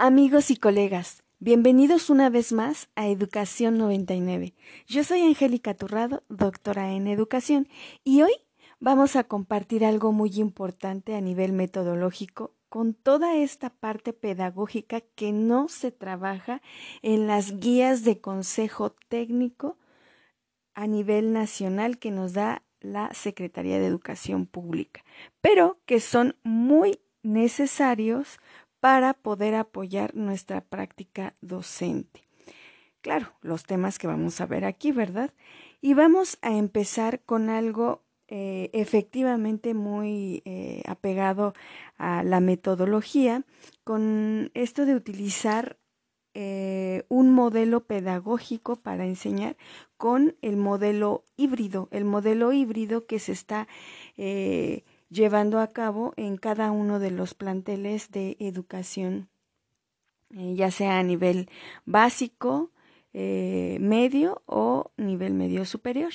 Amigos y colegas, bienvenidos una vez más a Educación 99. Yo soy Angélica Turrado, doctora en Educación, y hoy vamos a compartir algo muy importante a nivel metodológico con toda esta parte pedagógica que no se trabaja en las guías de consejo técnico a nivel nacional que nos da la Secretaría de Educación Pública, pero que son muy necesarios para poder apoyar nuestra práctica docente. Claro, los temas que vamos a ver aquí, ¿verdad? Y vamos a empezar con algo eh, efectivamente muy eh, apegado a la metodología, con esto de utilizar eh, un modelo pedagógico para enseñar con el modelo híbrido, el modelo híbrido que se está llevando a cabo en cada uno de los planteles de educación, eh, ya sea a nivel básico, eh, medio o nivel medio superior.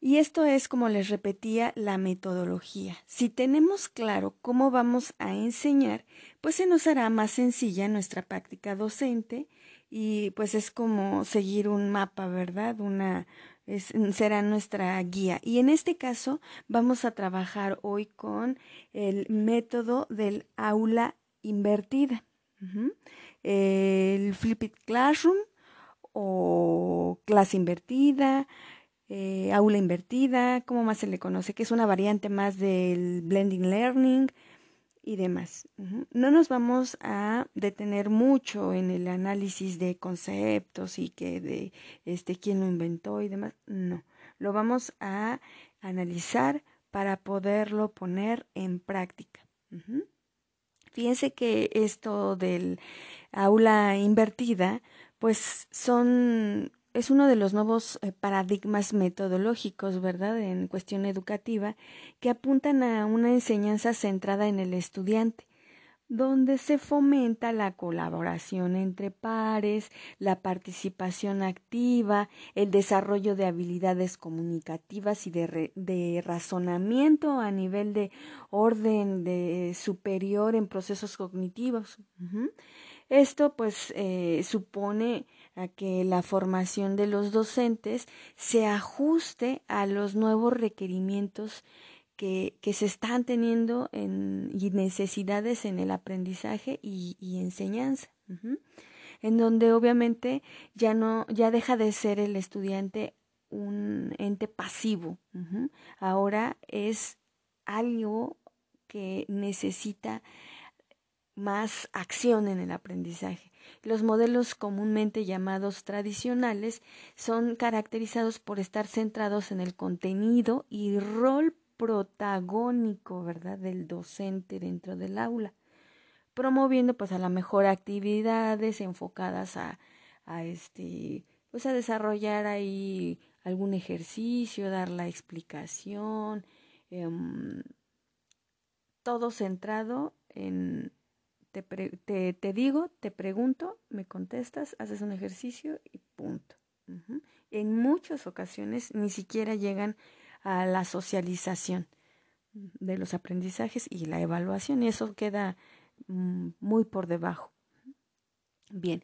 Y esto es, como les repetía, la metodología. Si tenemos claro cómo vamos a enseñar, pues se nos hará más sencilla nuestra práctica docente y pues es como seguir un mapa, ¿verdad? Una, será nuestra guía. Y en este caso vamos a trabajar hoy con el método del aula invertida. El Flipped Classroom o clase invertida, eh, aula invertida, ¿cómo más se le conoce? Que es una variante más del blending learning y demás. No nos vamos a detener mucho en el análisis de conceptos y que de este quién lo inventó y demás. No, lo vamos a analizar para poderlo poner en práctica. Fíjense que esto del aula invertida, pues son es uno de los nuevos eh, paradigmas metodológicos, ¿verdad?, en cuestión educativa, que apuntan a una enseñanza centrada en el estudiante, donde se fomenta la colaboración entre pares, la participación activa, el desarrollo de habilidades comunicativas y de, razonamiento a nivel de orden de superior en procesos cognitivos. Esto pues eh, supone a que la formación de los docentes se ajuste a los nuevos requerimientos que, que se están teniendo en, y necesidades en el aprendizaje y, enseñanza. En donde obviamente ya no, ya deja de ser el estudiante un ente pasivo. Ahora es algo que necesita más acción en el aprendizaje. Los modelos comúnmente llamados tradicionales son caracterizados por estar centrados en el contenido y rol protagónico, ¿verdad?, del docente dentro del aula, promoviendo pues a la mejor actividades enfocadas a, a este, pues a desarrollar ahí algún ejercicio, dar la explicación, em, todo centrado en te, te, digo, te pregunto, me contestas, haces un ejercicio y punto. En muchas ocasiones ni siquiera llegan a la socialización de los aprendizajes y la evaluación y eso queda mm, muy por debajo. Bien,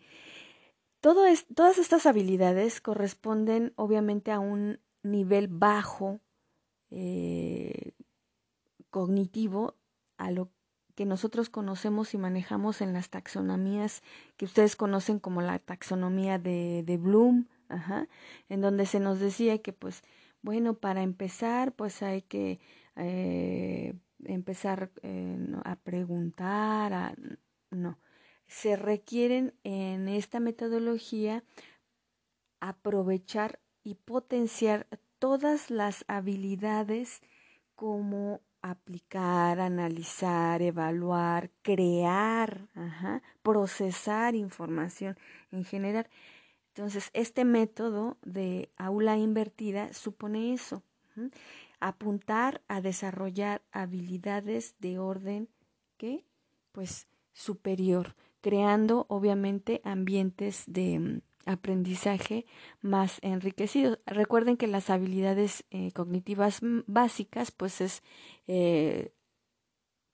todas estas habilidades corresponden obviamente a un nivel bajo eh, cognitivo a lo que nosotros conocemos y manejamos en las taxonomías que ustedes conocen como la taxonomía de, de Bloom, ajá, en donde se nos decía que pues bueno, para empezar pues hay que eh, empezar eh, a preguntar, a, no, se requieren en esta metodología aprovechar y potenciar todas las habilidades como aplicar, analizar, evaluar, crear, procesar información en general. Entonces, este método de aula invertida supone eso, apuntar a desarrollar habilidades de orden que, pues, superior, creando obviamente ambientes de aprendizaje más enriquecido. Recuerden que las habilidades eh, cognitivas básicas, pues es eh,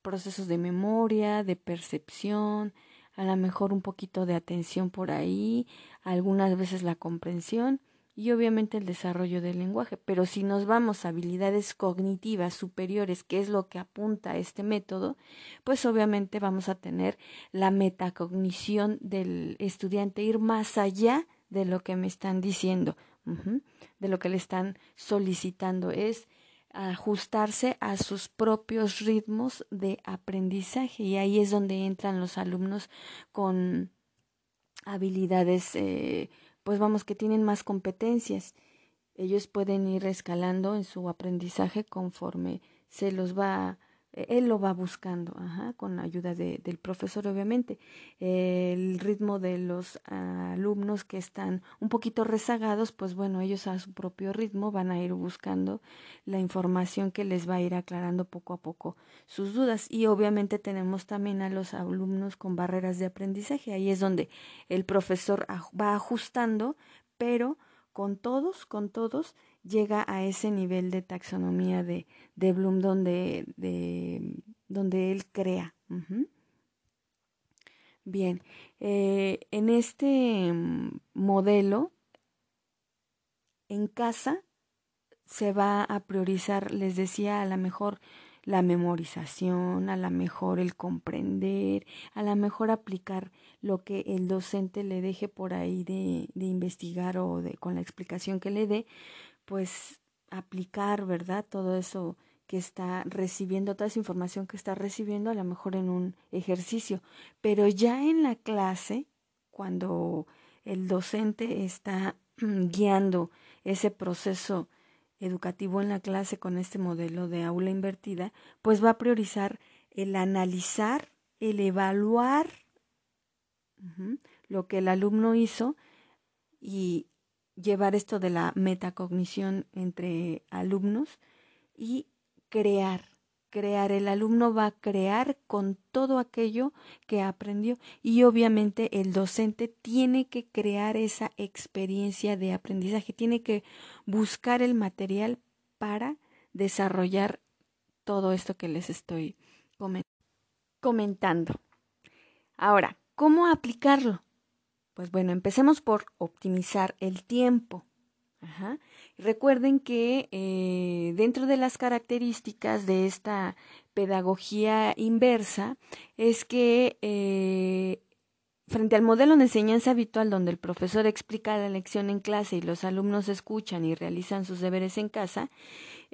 procesos de memoria, de percepción, a lo mejor un poquito de atención por ahí, algunas veces la comprensión y obviamente el desarrollo del lenguaje. Pero si nos vamos a habilidades cognitivas superiores, que es lo que apunta este método, pues obviamente vamos a tener la metacognición del estudiante, ir más allá de lo que me están diciendo, de lo que le están solicitando. Es ajustarse a sus propios ritmos de aprendizaje y ahí es donde entran los alumnos con habilidades eh, pues vamos, que tienen más competencias. Ellos pueden ir escalando en su aprendizaje conforme se los va, él lo va buscando, ajá, con la ayuda de, del profesor, obviamente. El ritmo de los alumnos que están un poquito rezagados, pues bueno, ellos a su propio ritmo van a ir buscando la información que les va a ir aclarando poco a poco sus dudas. Y obviamente tenemos también a los alumnos con barreras de aprendizaje. Ahí es donde el profesor va ajustando, pero con todos, con todos, llega a ese nivel de taxonomía de, de Bloom donde, de, donde él crea. Bien, eh, en este mm, modelo, en casa se va a priorizar, les decía, a lo mejor la memorización, a lo mejor el comprender, a lo mejor aplicar lo que el docente le deje por ahí de, de investigar o de, con la explicación que le dé, pues aplicar, ¿verdad? Todo eso que está recibiendo, toda esa información que está recibiendo, a lo mejor en un ejercicio. Pero ya en la clase, cuando el docente está guiando ese proceso educativo en la clase con este modelo de aula invertida, pues va a priorizar el analizar, el evaluar lo que el alumno hizo y llevar esto de la metacognición entre alumnos y crear, crear. El alumno va a crear con todo aquello que aprendió y obviamente el docente tiene que crear esa experiencia de aprendizaje, tiene que buscar el material para desarrollar todo esto que les estoy comentando. Ahora, ¿cómo aplicarlo? Pues bueno, empecemos por optimizar el tiempo. Recuerden que eh, dentro de las características de esta pedagogía inversa es que eh, frente al modelo de enseñanza habitual donde el profesor explica la lección en clase y los alumnos escuchan y realizan sus deberes en casa,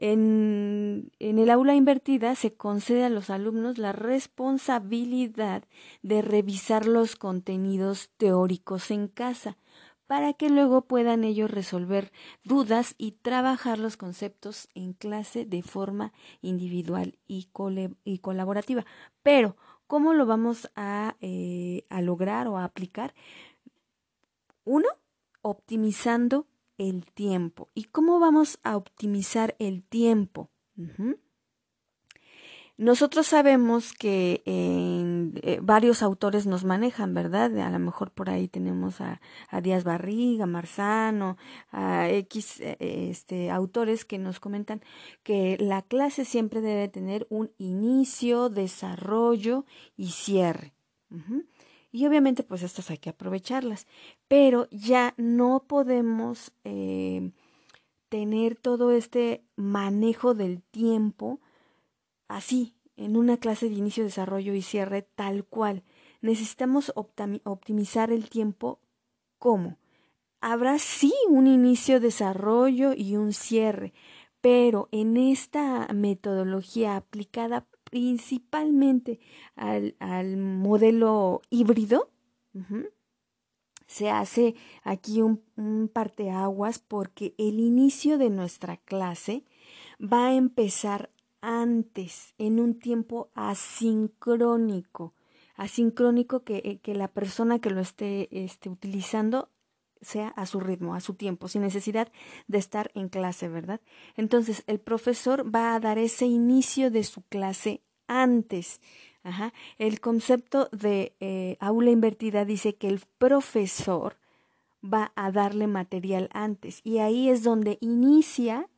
en, el aula invertida se concede a los alumnos la responsabilidad de revisar los contenidos teóricos en casa para que luego puedan ellos resolver dudas y trabajar los conceptos en clase de forma individual y, y colaborativa. Pero, ¿cómo lo vamos a, eh, a lograr o a aplicar? Uno, optimizando el tiempo. ¿Y cómo vamos a optimizar el tiempo? Nosotros sabemos que eh, varios autores nos manejan, ¿verdad? A lo mejor por ahí tenemos a, Díaz Barriga, Marzano, a X eh, este, autores que nos comentan que la clase siempre debe tener un inicio, desarrollo y cierre. Y obviamente pues estas hay que aprovecharlas, pero ya no podemos eh, tener todo este manejo del tiempo así, en una clase de inicio, desarrollo y cierre tal cual. Necesitamos optimizar el tiempo ¿cómo? Habrá sí un inicio, desarrollo y un cierre, pero en esta metodología aplicada principalmente al, al modelo híbrido, se hace aquí un, un parteaguas porque el inicio de nuestra clase va a empezar antes, en un tiempo asincrónico, asincrónico que, eh, que la persona que lo esté, esté utilizando sea a su ritmo, a su tiempo, sin necesidad de estar en clase, ¿verdad? Entonces, el profesor va a dar ese inicio de su clase antes. El concepto de eh, aula invertida dice que el profesor va a darle material antes y ahí es donde inicia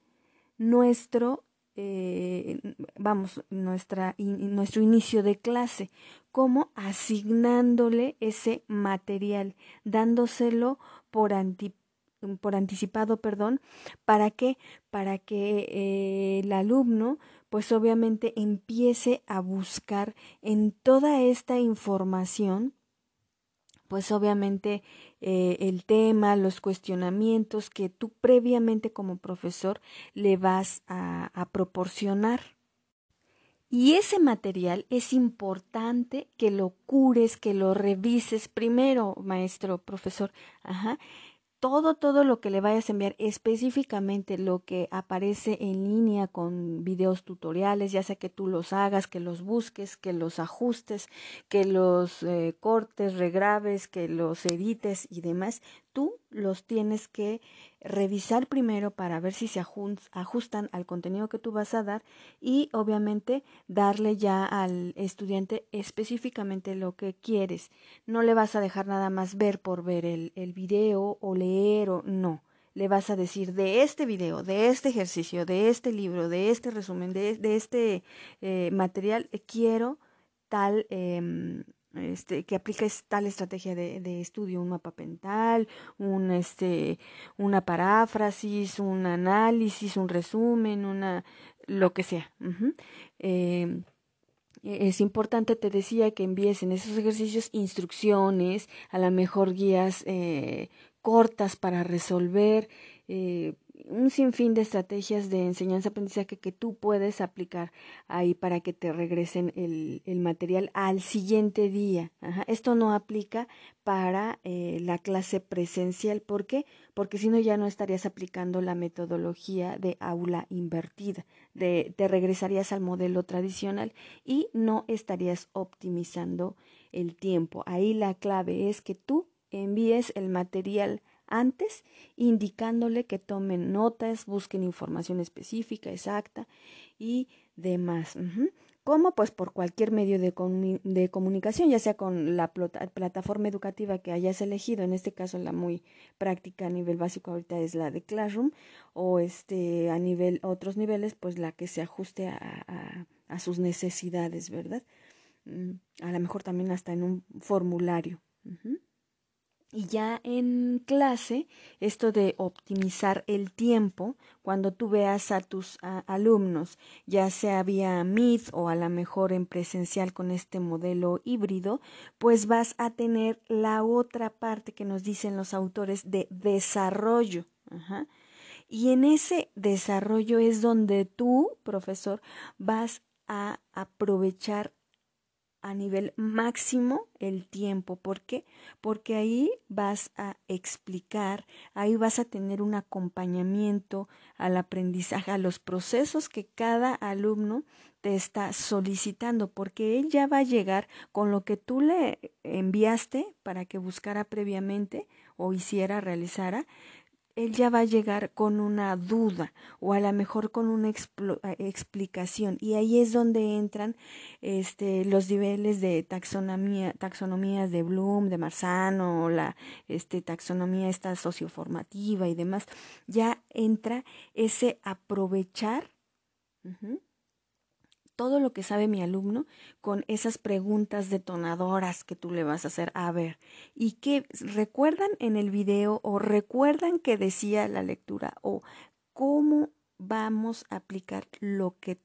nuestro, eh, vamos, nuestra, nuestro inicio de clase. ¿Cómo? Asignándole ese material, dándoselo por, por anticipado, perdón, ¿para qué? Para que eh, el alumno pues obviamente empiece a buscar en toda esta información pues obviamente eh, el tema, los cuestionamientos que tú previamente como profesor le vas a, proporcionar. Y ese material es importante que lo cures, que lo revises primero, maestro, profesor. Ajá todo, todo lo que le vayas a enviar, específicamente lo que aparece en línea con videos tutoriales, ya sea que tú los hagas, que los busques, que los ajustes, que los eh, cortes, regraves, que los edites y demás, tú los tienes que revisar primero para ver si se ajustan al contenido que tú vas a dar y obviamente darle ya al estudiante específicamente lo que quieres. No le vas a dejar nada más ver por ver el, video o leer o no. Le vas a decir de este video, de este ejercicio, de este libro, de este resumen, de, este eh, material, quiero tal eh, este, que apliques tal estrategia de, estudio, un mapa mental, un, este, una paráfrasis, un análisis, un resumen, una, lo que sea. Em, e, es importante, te decía, que envíes en esos ejercicios instrucciones, a lo mejor guías eh, cortas para resolver, eh, un sinfín de estrategias de enseñanza-aprendizaje que tú puedes aplicar ahí para que te regresen el, el material al siguiente día. Esto no aplica para eh, la clase presencial. ¿Por qué? Porque si no ya no estarías aplicando la metodología de aula invertida. De, te regresarías al modelo tradicional y no estarías optimizando el tiempo. Ahí la clave es que tú envíes el material antes, indicándole que tomen notas, busquen información específica, exacta y demás. ¿Cómo? Pues por cualquier medio de, de, comunicación, ya sea con la plataforma educativa que hayas elegido, en este caso la muy práctica a nivel básico ahorita es la de Classroom, o este a nivel, otros niveles, pues la que se ajuste a, a, sus necesidades, ¿verdad? Mm, a lo mejor también hasta en un formulario. Y ya en clase, esto de optimizar el tiempo, cuando tú veas a tus alumnos, ya sea vía Meet o a lo mejor en presencial con este modelo híbrido, pues vas a tener la otra parte que nos dicen los autores de desarrollo. Y en ese desarrollo es donde tú, profesor, vas a aprovechar a nivel máximo el tiempo. ¿Por qué? Porque ahí vas a explicar, ahí vas a tener un acompañamiento al aprendizaje, a los procesos que cada alumno te está solicitando, porque él ya va a llegar con lo que tú le enviaste para que buscara previamente o hiciera, realizara, él ya va a llegar con una duda o a lo mejor con una eh, explicación. Y ahí es donde entran este los niveles de taxonomía taxonomías de Bloom de Marzano la este taxonomía esta socioformativa y demás. Ya entra ese aprovechar todo lo que sabe mi alumno con esas preguntas detonadoras que tú le vas a hacer. A ver, ¿y qué recuerdan en el video o recuerdan que decía la lectura o cómo vamos a aplicar lo que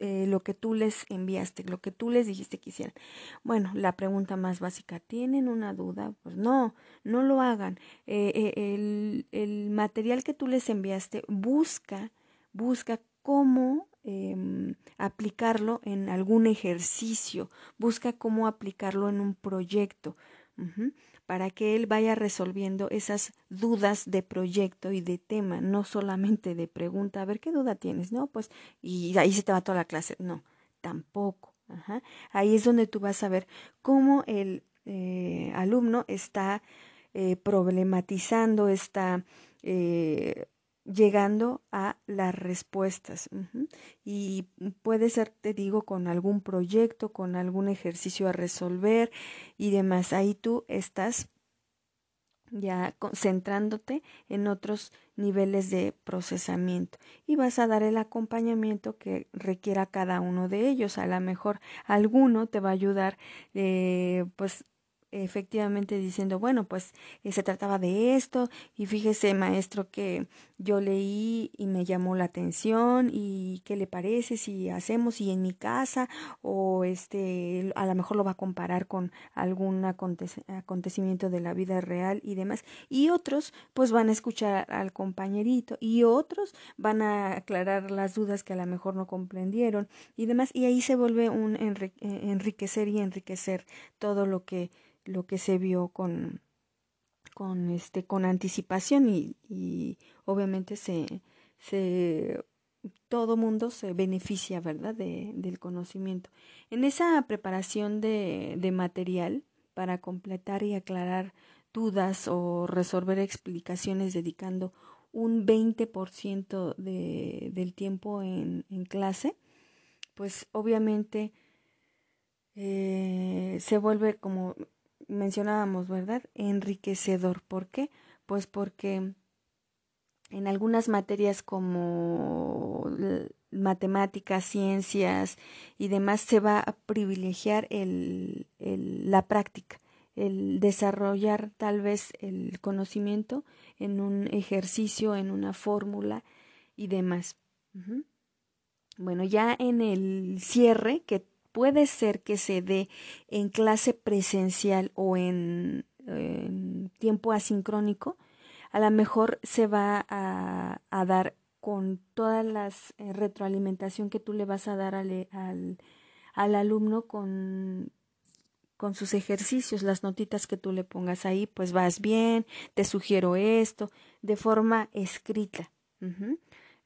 eh, lo que tú les enviaste, lo que tú les dijiste que hicieran. Bueno, la pregunta más básica, ¿tienen una duda? Pues no, no lo hagan. Eh, eh, el, el material que tú les enviaste, busca, busca cómo Em, aplicarlo en algún ejercicio, busca cómo aplicarlo en un proyecto, para que él vaya resolviendo esas dudas de proyecto y de tema, no solamente de pregunta, a ver qué duda tienes, no, pues, y ahí se te va toda la clase, no, tampoco. Ahí es donde tú vas a ver cómo el eh, alumno está eh, problematizando, está eh, llegando a las respuestas. Y puede ser, te digo, con algún proyecto, con algún ejercicio a resolver y demás. Ahí tú estás ya centrándote en otros niveles de procesamiento y vas a dar el acompañamiento que requiera cada uno de ellos. A lo mejor alguno te va a ayudar eh, pues efectivamente diciendo, bueno, pues eh, se trataba de esto y fíjese maestro que yo leí y me llamó la atención y qué le parece si hacemos y en mi casa o este a lo mejor lo va a comparar con algún acontecimiento de la vida real y demás y otros pues van a escuchar al compañerito y otros van a aclarar las dudas que a lo mejor no comprendieron y demás y ahí se vuelve un enriquecer y enriquecer todo lo que lo que se vio con, con, este, con anticipación y, obviamente se, se, todo mundo se beneficia, ¿verdad?, de, del conocimiento. En esa preparación de, de material para completar y aclarar dudas o resolver explicaciones dedicando un 20% de, del tiempo en, en clase, pues obviamente eh, se vuelve como mencionábamos, ¿verdad? Enriquecedor. ¿Por qué? Pues porque en algunas materias como matemáticas, ciencias y demás se va a privilegiar el, la práctica, el desarrollar tal vez el conocimiento en un ejercicio, en una fórmula y demás. Bueno, ya en el cierre, que puede ser que se dé en clase presencial o en, tiempo asincrónico, a lo mejor se va a, dar con toda la eh, retroalimentación que tú le vas a dar al, al, al alumno con, con sus ejercicios, las notitas que tú le pongas ahí, pues vas bien, te sugiero esto, de forma escrita.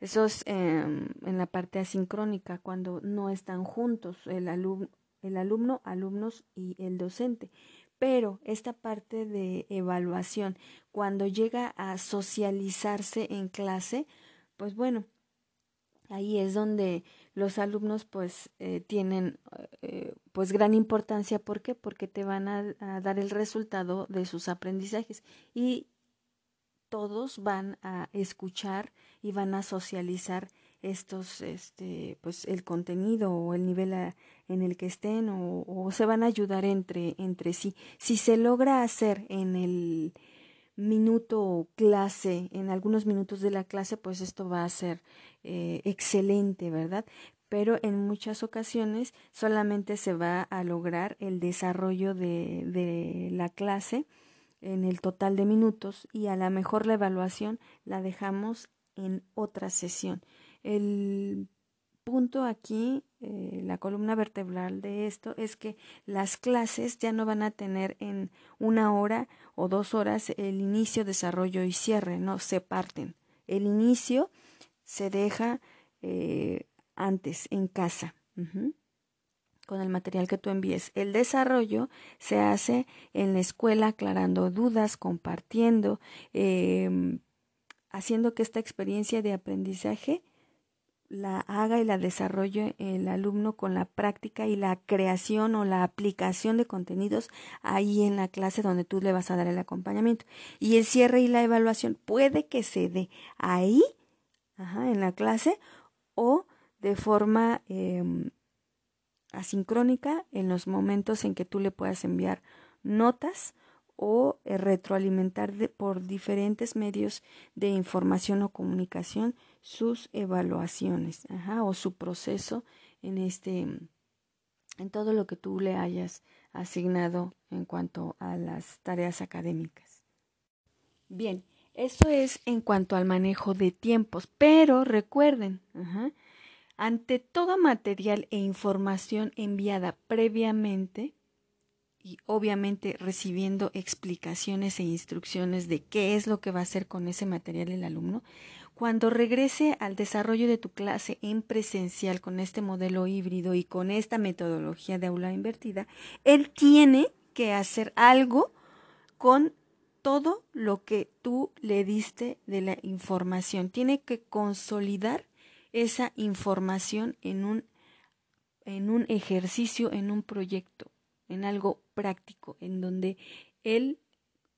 Eso es em, en la parte asincrónica, cuando no están juntos el, el alumno, alumnos y el docente. Pero esta parte de evaluación, cuando llega a socializarse en clase, pues bueno, ahí es donde los alumnos pues eh, tienen eh, pues gran importancia. ¿Por qué? Porque te van a, a dar el resultado de sus aprendizajes y todos van a escuchar y van a socializar estos, este, pues el contenido o el nivel en el que estén o, se van a ayudar entre, entre sí. Si se logra hacer en el minuto clase, en algunos minutos de la clase, pues esto va a ser eh, excelente, ¿verdad? Pero en muchas ocasiones solamente se va a lograr el desarrollo de, de la clase en el total de minutos y a lo mejor la evaluación la dejamos en otra sesión. El punto aquí, eh, la columna vertebral de esto, es que las clases ya no van a tener en una hora o dos horas el inicio, desarrollo y cierre, no se parten. El inicio se deja eh, antes, en casa, con el material que tú envíes. El desarrollo se hace en la escuela, aclarando dudas, compartiendo, eh, haciendo que esta experiencia de aprendizaje la haga y la desarrolle el alumno con la práctica y la creación o la aplicación de contenidos ahí en la clase donde tú le vas a dar el acompañamiento. Y el cierre y la evaluación puede que se dé ahí, ajá, en la clase, o de forma em, asincrónica en los momentos en que tú le puedas enviar notas o eh, retroalimentar por diferentes medios de información o comunicación sus evaluaciones o su proceso en este en todo lo que tú le hayas asignado en cuanto a las tareas académicas. Bien, eso es en cuanto al manejo de tiempos, pero recuerden, ante todo material e información enviada previamente, y obviamente recibiendo explicaciones e instrucciones de qué es lo que va a hacer con ese material el alumno, cuando regrese al desarrollo de tu clase en presencial con este modelo híbrido y con esta metodología de aula invertida, él tiene que hacer algo con todo lo que tú le diste de la información. Tiene que consolidar esa información en un, en un ejercicio, en un proyecto en algo práctico, en donde él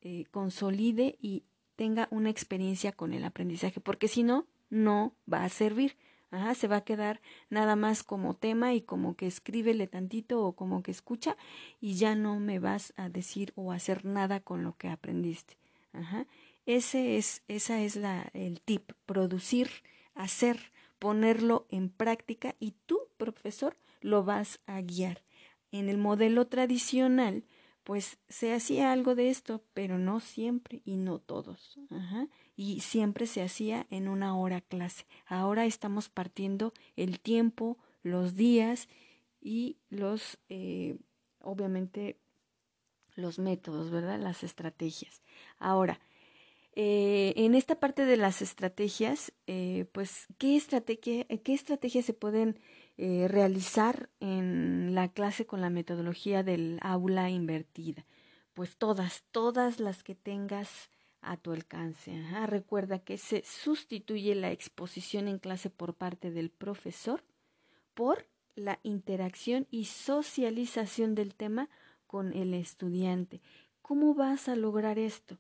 eh, consolide y tenga una experiencia con el aprendizaje, porque si no, no va a servir. Ajá, se va a quedar nada más como tema y como que escríbele tantito o como que escucha y ya no me vas a decir o hacer nada con lo que aprendiste. Ajá. Ese es, esa es la, el tip, producir, hacer, ponerlo en práctica y tú, profesor, lo vas a guiar. En el modelo tradicional, pues se hacía algo de esto, pero no siempre y no todos. Ajá. Y siempre se hacía en una hora clase. Ahora estamos partiendo el tiempo, los días y los, eh, obviamente, los métodos, ¿verdad? Las estrategias. Ahora, eh, en esta parte de las estrategias, eh, pues, ¿qué, estrategia, ¿qué estrategias se pueden eh, realizar en la clase con la metodología del aula invertida. Pues todas, todas las que tengas a tu alcance. Recuerda que se sustituye la exposición en clase por parte del profesor por la interacción y socialización del tema con el estudiante. ¿Cómo vas a lograr esto?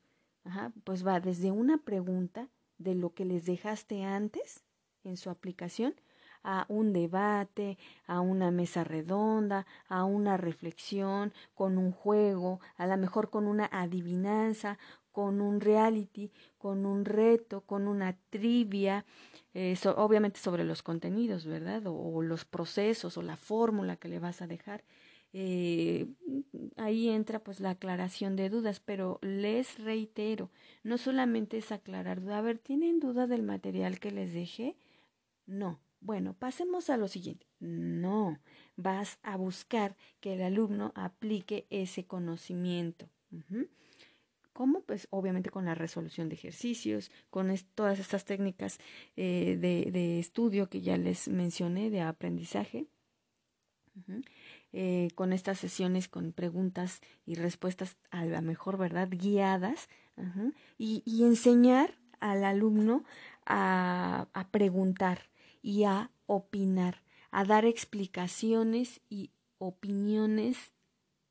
Pues va desde una pregunta de lo que les dejaste antes en su aplicación a un debate, a una mesa redonda, a una reflexión, con un juego, a lo mejor con una adivinanza, con un reality, con un reto, con una trivia, eh, obviamente sobre los contenidos, ¿verdad? O, los procesos o la fórmula que le vas a dejar. Eh, ahí entra pues la aclaración de dudas, pero les reitero, no solamente es aclarar dudas, a ver, ¿tienen duda del material que les dejé? No, bueno, pasemos a lo siguiente. No, vas a buscar que el alumno aplique ese conocimiento. ¿Cómo? Pues obviamente con la resolución de ejercicios, con todas estas técnicas eh, de, estudio que ya les mencioné, de aprendizaje, eh, con estas sesiones con preguntas y respuestas a la mejor, ¿verdad? Guiadas, y, enseñar al alumno a, a preguntar, y a opinar, a dar explicaciones y opiniones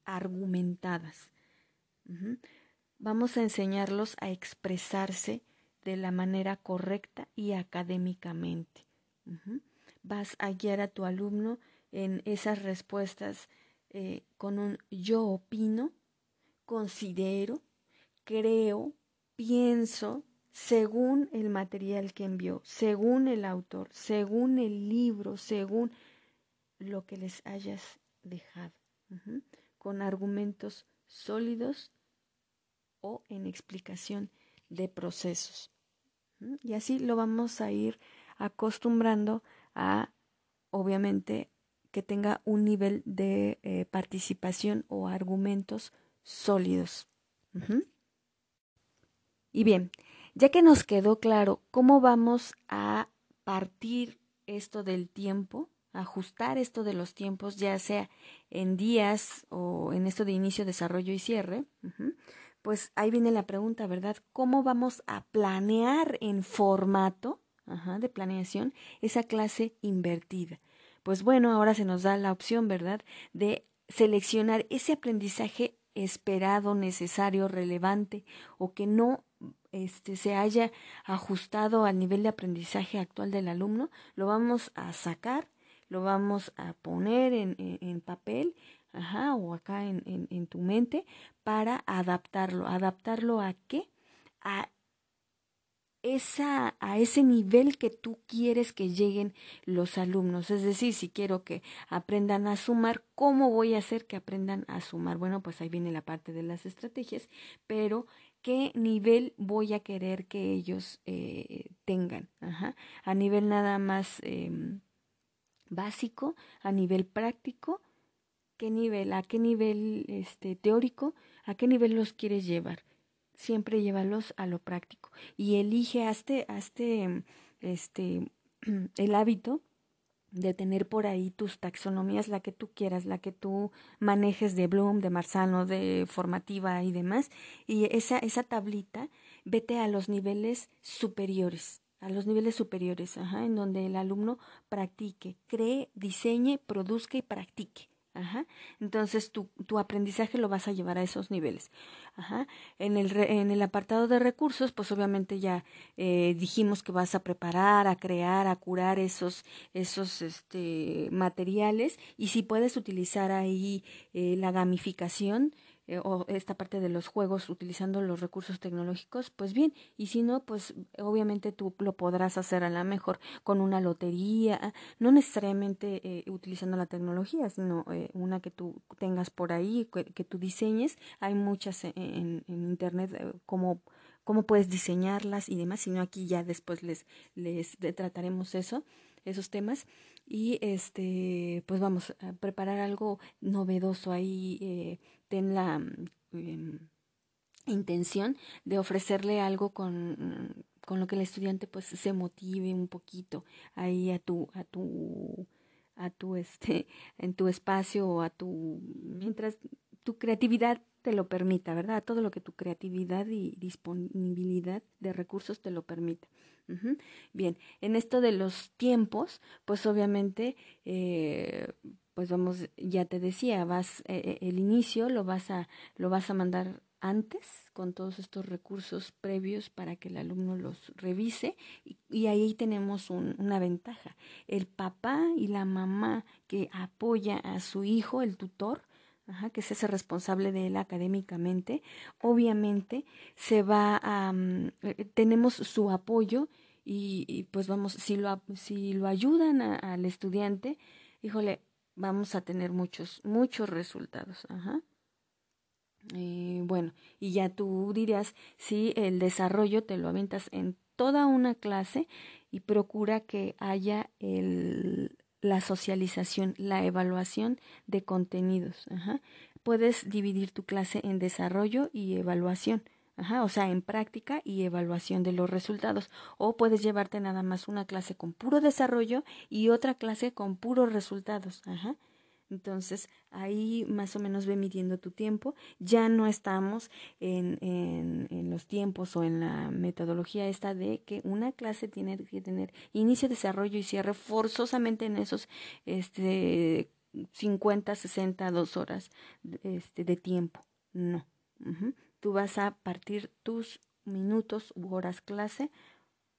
argumentadas. Vamos a enseñarlos a expresarse de la manera correcta y académicamente. Vas a guiar a tu alumno en esas respuestas eh, con un yo opino, considero, creo, pienso, según el material que envió, según el autor, según el libro, según lo que les hayas dejado, con argumentos sólidos o en explicación de procesos. Y así lo vamos a ir acostumbrando a, obviamente, que tenga un nivel de eh, participación o argumentos sólidos. Y bien, ya que nos quedó claro cómo vamos a partir esto del tiempo, ajustar esto de los tiempos, ya sea en días o en esto de inicio, desarrollo y cierre, pues ahí viene la pregunta, ¿verdad? ¿Cómo vamos a planear en formato de planeación esa clase invertida? Pues bueno, ahora se nos da la opción, ¿verdad?, de seleccionar ese aprendizaje esperado, necesario, relevante o que no este, se haya ajustado al nivel de aprendizaje actual del alumno, lo vamos a sacar, lo vamos a poner en, en, papel ajá, o acá en, en, tu mente para adaptarlo. ¿Adaptarlo a qué? A esa, a ese nivel que tú quieres que lleguen los alumnos. Es decir, si quiero que aprendan a sumar, ¿cómo voy a hacer que aprendan a sumar? Bueno, pues ahí viene la parte de las estrategias, pero ¿qué nivel voy a querer que ellos eh, tengan? A nivel nada más em, básico, a nivel práctico, ¿qué nivel? ¿A qué nivel este, teórico? ¿A qué nivel los quieres llevar? Siempre llévalos a lo práctico y elige, hazte, hazte este, el hábito de tener por ahí tus taxonomías, la que tú quieras, la que tú manejes de Bloom, de Marzano, de formativa y demás, y esa, esa tablita, vete a los niveles superiores, a los niveles superiores, ajá, en donde el alumno practique, cree, diseñe, produzca y practique. Ajá. Entonces tu, tu, aprendizaje lo vas a llevar a esos niveles. Ajá. En, el, en el apartado de recursos, pues obviamente ya eh, dijimos que vas a preparar, a crear, a curar esos, esos este, materiales y si puedes utilizar ahí eh, la gamificación, eh, o esta parte de los juegos utilizando los recursos tecnológicos, pues bien, y si no, pues obviamente tú lo podrás hacer a la mejor con una lotería, no necesariamente eh, utilizando la tecnología, sino eh, una que tú tengas por ahí, que, tú diseñes. Hay muchas en, en internet como cómo puedes diseñarlas y demás, sino aquí ya después les, les trataremos eso, esos temas y este pues vamos a preparar algo novedoso ahí eh, ten la em, intención de ofrecerle algo con, con lo que el estudiante pues se motive un poquito ahí a tu a tu a tu este en tu espacio o a tu mientras tu creatividad te lo permita, ¿verdad? Todo lo que tu creatividad y disponibilidad de recursos te lo permita. Bien, en esto de los tiempos, pues obviamente, eh, pues vamos, ya te decía, vas, eh, eh, el inicio lo vas a, lo vas a mandar antes con todos estos recursos previos para que el alumno los revise y, ahí tenemos una ventaja. El papá y la mamá que apoya a su hijo, el tutor, que es ese responsable de él académicamente, obviamente se va a, mm, eh, tenemos su apoyo y, pues vamos, si lo, si lo ayudan al estudiante, híjole, vamos a tener muchos, muchos resultados. Ajá. Bueno, y ya tú dirías si el desarrollo te lo aventas en toda una clase y procura que haya el, la socialización, la evaluación de contenidos. Puedes dividir tu clase en desarrollo y evaluación. Ajá, o sea, en práctica y evaluación de los resultados. O puedes llevarte nada más una clase con puro desarrollo y otra clase con puros resultados. Ajá. Entonces, ahí más o menos ve midiendo tu tiempo. Ya no estamos en, en, los tiempos o en la metodología esta de que una clase tiene que tener inicio, desarrollo y cierre forzosamente en esos este, 50, 60, dos horas este, de tiempo. No. Tú vas a partir tus minutos u horas clase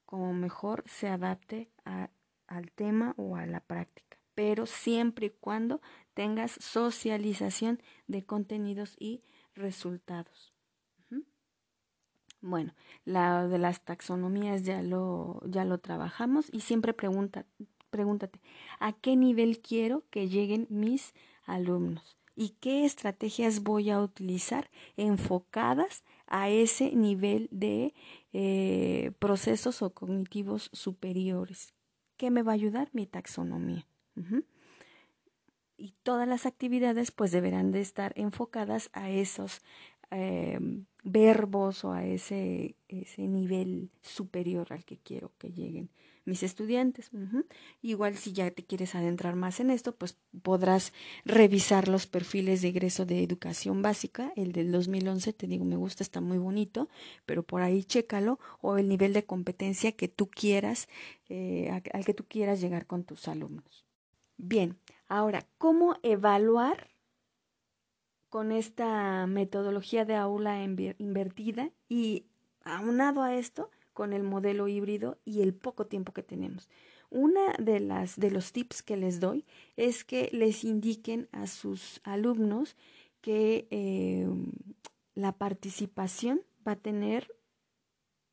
como mejor se adapte a, al tema o a la práctica pero siempre y cuando tengas socialización de contenidos y resultados. Bueno, la de las taxonomías ya lo, ya lo trabajamos y siempre pregunta, pregúntate, ¿a qué nivel quiero que lleguen mis alumnos? ¿Y qué estrategias voy a utilizar enfocadas a ese nivel de eh, procesos o cognitivos superiores? ¿Qué me va a ayudar? Mi taxonomía. Y todas las actividades pues deberán de estar enfocadas a esos em, verbos o a ese, ese nivel superior al que quiero que lleguen mis estudiantes. Igual si ya te quieres adentrar más en esto, pues podrás revisar los perfiles de egreso de educación básica. El del 2011, te digo, me gusta, está muy bonito, pero por ahí chécalo. O el nivel de competencia que tú quieras, eh, al que tú quieras llegar con tus alumnos. Bien, ahora, ¿cómo evaluar con esta metodología de aula invertida y aunado a esto con el modelo híbrido y el poco tiempo que tenemos? Una de las de los tips que les doy es que les indiquen a sus alumnos que eh, la participación va a tener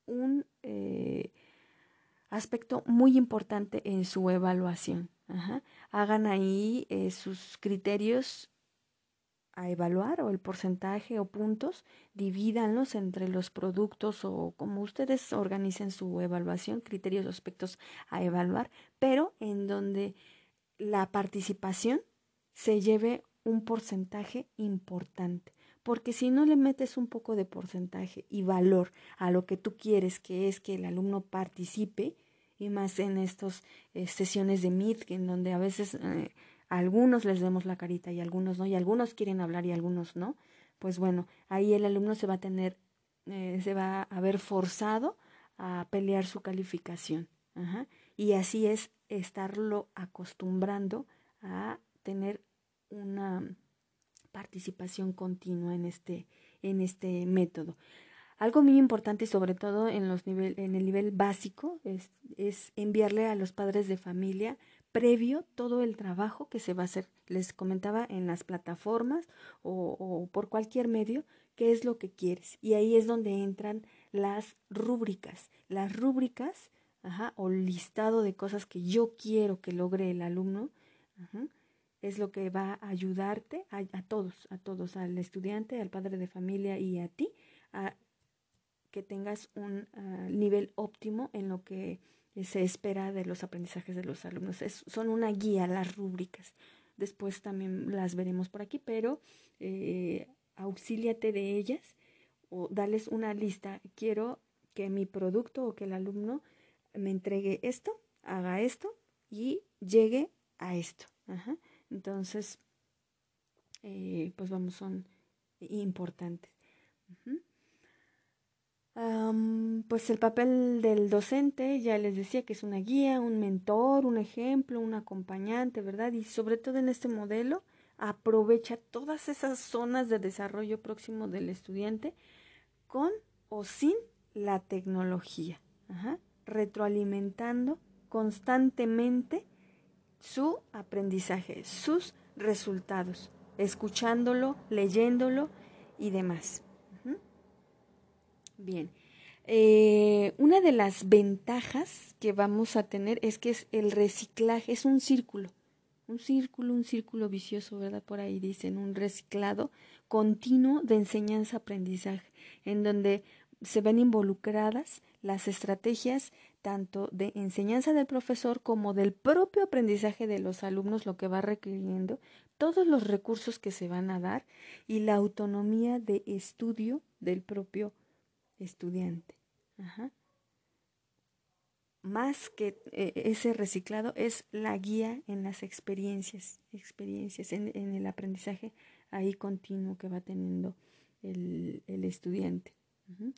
un eh, aspecto muy importante en su evaluación. Hagan ahí eh, sus criterios a evaluar o el porcentaje o puntos, divídanlos entre los productos o como ustedes organicen su evaluación, criterios o aspectos a evaluar, pero en donde la participación se lleve un porcentaje importante. Porque si no le metes un poco de porcentaje y valor a lo que tú quieres, que es que el alumno participe, y más en estas eh, sesiones de Meet, en donde a veces eh, algunos les vemos la carita y algunos no, y algunos quieren hablar y algunos no, pues bueno, ahí el alumno se va a tener, eh, se va a ver forzado a pelear su calificación. Y así es estarlo acostumbrando a tener una participación continua en este, en este método. Algo muy importante, sobre todo en, los nivel, en el nivel básico, es, es enviarle a los padres de familia previo todo el trabajo que se va a hacer. Les comentaba en las plataformas o, por cualquier medio qué es lo que quieres. Y ahí es donde entran las rúbricas. Las rúbricas ajá, o listado de cosas que yo quiero que logre el alumno es lo que va a ayudarte a, todos, a todos, al estudiante, al padre de familia y a ti a que tengas un uh, nivel óptimo en lo que se espera de los aprendizajes de los alumnos. Son una guía las rúbricas. Después también las veremos por aquí, pero eh, auxíliate de ellas o dales una lista. Quiero que mi producto o que el alumno me entregue esto, haga esto y llegue a esto. Entonces, eh, pues vamos, son importantes. Pues el papel del docente, ya les decía que es una guía, un mentor, un ejemplo, un acompañante, ¿verdad? Y sobre todo en este modelo aprovecha todas esas zonas de desarrollo próximo del estudiante con o sin la tecnología, Ajá. retroalimentando constantemente su aprendizaje, sus resultados, escuchándolo, leyéndolo y demás. Bien. Eh, una de las ventajas que vamos a tener es que es el reciclaje, es un círculo, un círculo, un círculo vicioso, ¿verdad? Por ahí dicen, un reciclado continuo de enseñanza-aprendizaje, en donde se ven involucradas las estrategias tanto de enseñanza del profesor como del propio aprendizaje de los alumnos, lo que va requiriendo, todos los recursos que se van a dar y la autonomía de estudio del propio estudiante. Ajá. Más que eh, ese reciclado es la guía en las experiencias, experiencias en, el aprendizaje ahí continuo que va teniendo el, el estudiante. -huh.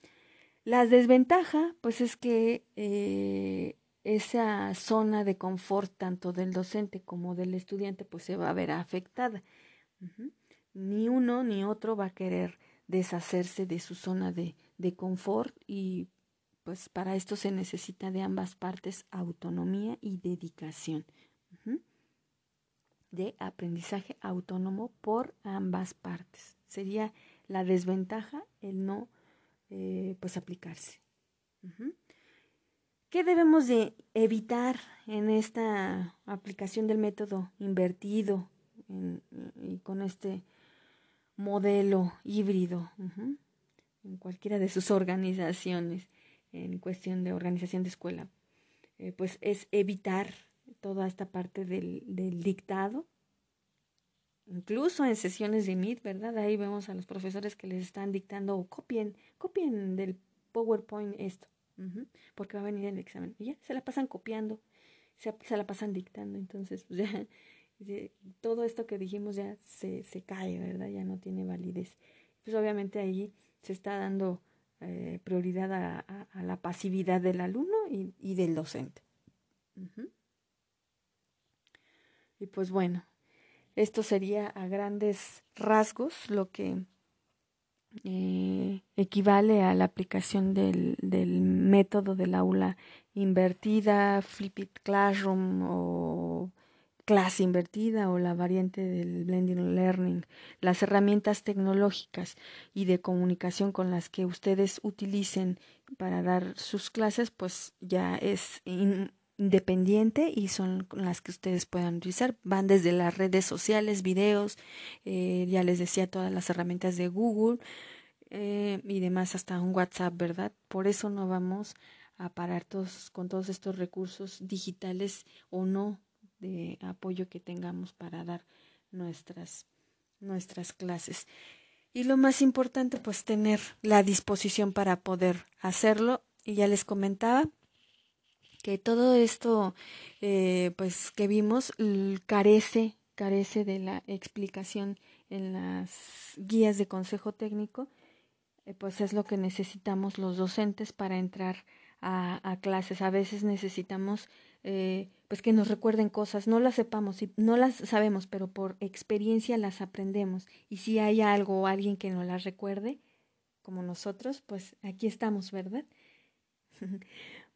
La desventaja, pues es que eh, esa zona de confort tanto del docente como del estudiante, pues se va a ver afectada. Ni uno ni otro va a querer deshacerse de su zona de, de confort y pues para esto se necesita de ambas partes autonomía y dedicación. De aprendizaje autónomo por ambas partes. Sería la desventaja el no eh, pues aplicarse. ¿Qué debemos de evitar en esta aplicación del método invertido y con este modelo híbrido? En cualquiera de sus organizaciones, en cuestión de organización de escuela, eh, pues es evitar toda esta parte del, dictado, incluso en sesiones de Meet, ¿verdad? Ahí vemos a los profesores que les están dictando copien, copien del PowerPoint esto, porque va a venir el examen. Y ya se la pasan copiando, se, se la pasan dictando, entonces pues ya todo esto que dijimos ya se, se cae, ¿verdad? Ya no tiene validez. Pues obviamente ahí se está dando eh, prioridad a, la pasividad del alumno y, del docente. Y pues bueno, esto sería a grandes rasgos lo que eh, equivale a la aplicación del, del, método del aula invertida, flipped classroom o clase invertida o la variante del blending learning, las herramientas tecnológicas y de comunicación con las que ustedes utilicen para dar sus clases, pues ya es independiente y son las que ustedes puedan utilizar. Van desde las redes sociales, videos, eh, ya les decía todas las herramientas de Google eh, y demás, hasta un WhatsApp, ¿verdad? Por eso no vamos a parar todos con todos estos recursos digitales o no de apoyo que tengamos para dar nuestras, nuestras clases. Y lo más importante, pues tener la disposición para poder hacerlo. Y ya les comentaba que todo esto, eh, pues que vimos, carece, carece de la explicación en las guías de consejo técnico, eh, pues es lo que necesitamos los docentes para entrar a, a clases. A veces necesitamos eh, pues que nos recuerden cosas, no las sepamos, no las sabemos, pero por experiencia las aprendemos. Y si hay algo o alguien que nos las recuerde, como nosotros, pues aquí estamos, ¿verdad?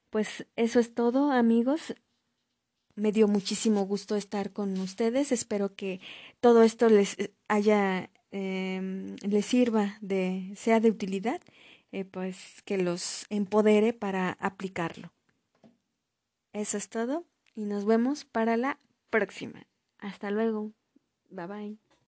pues eso es todo, amigos. Me dio muchísimo gusto estar con ustedes. Espero que todo esto les haya, eh, les sirva de, sea de utilidad, eh, pues que los empodere para aplicarlo. Eso es todo y nos vemos para la próxima. Hasta luego. Bye bye.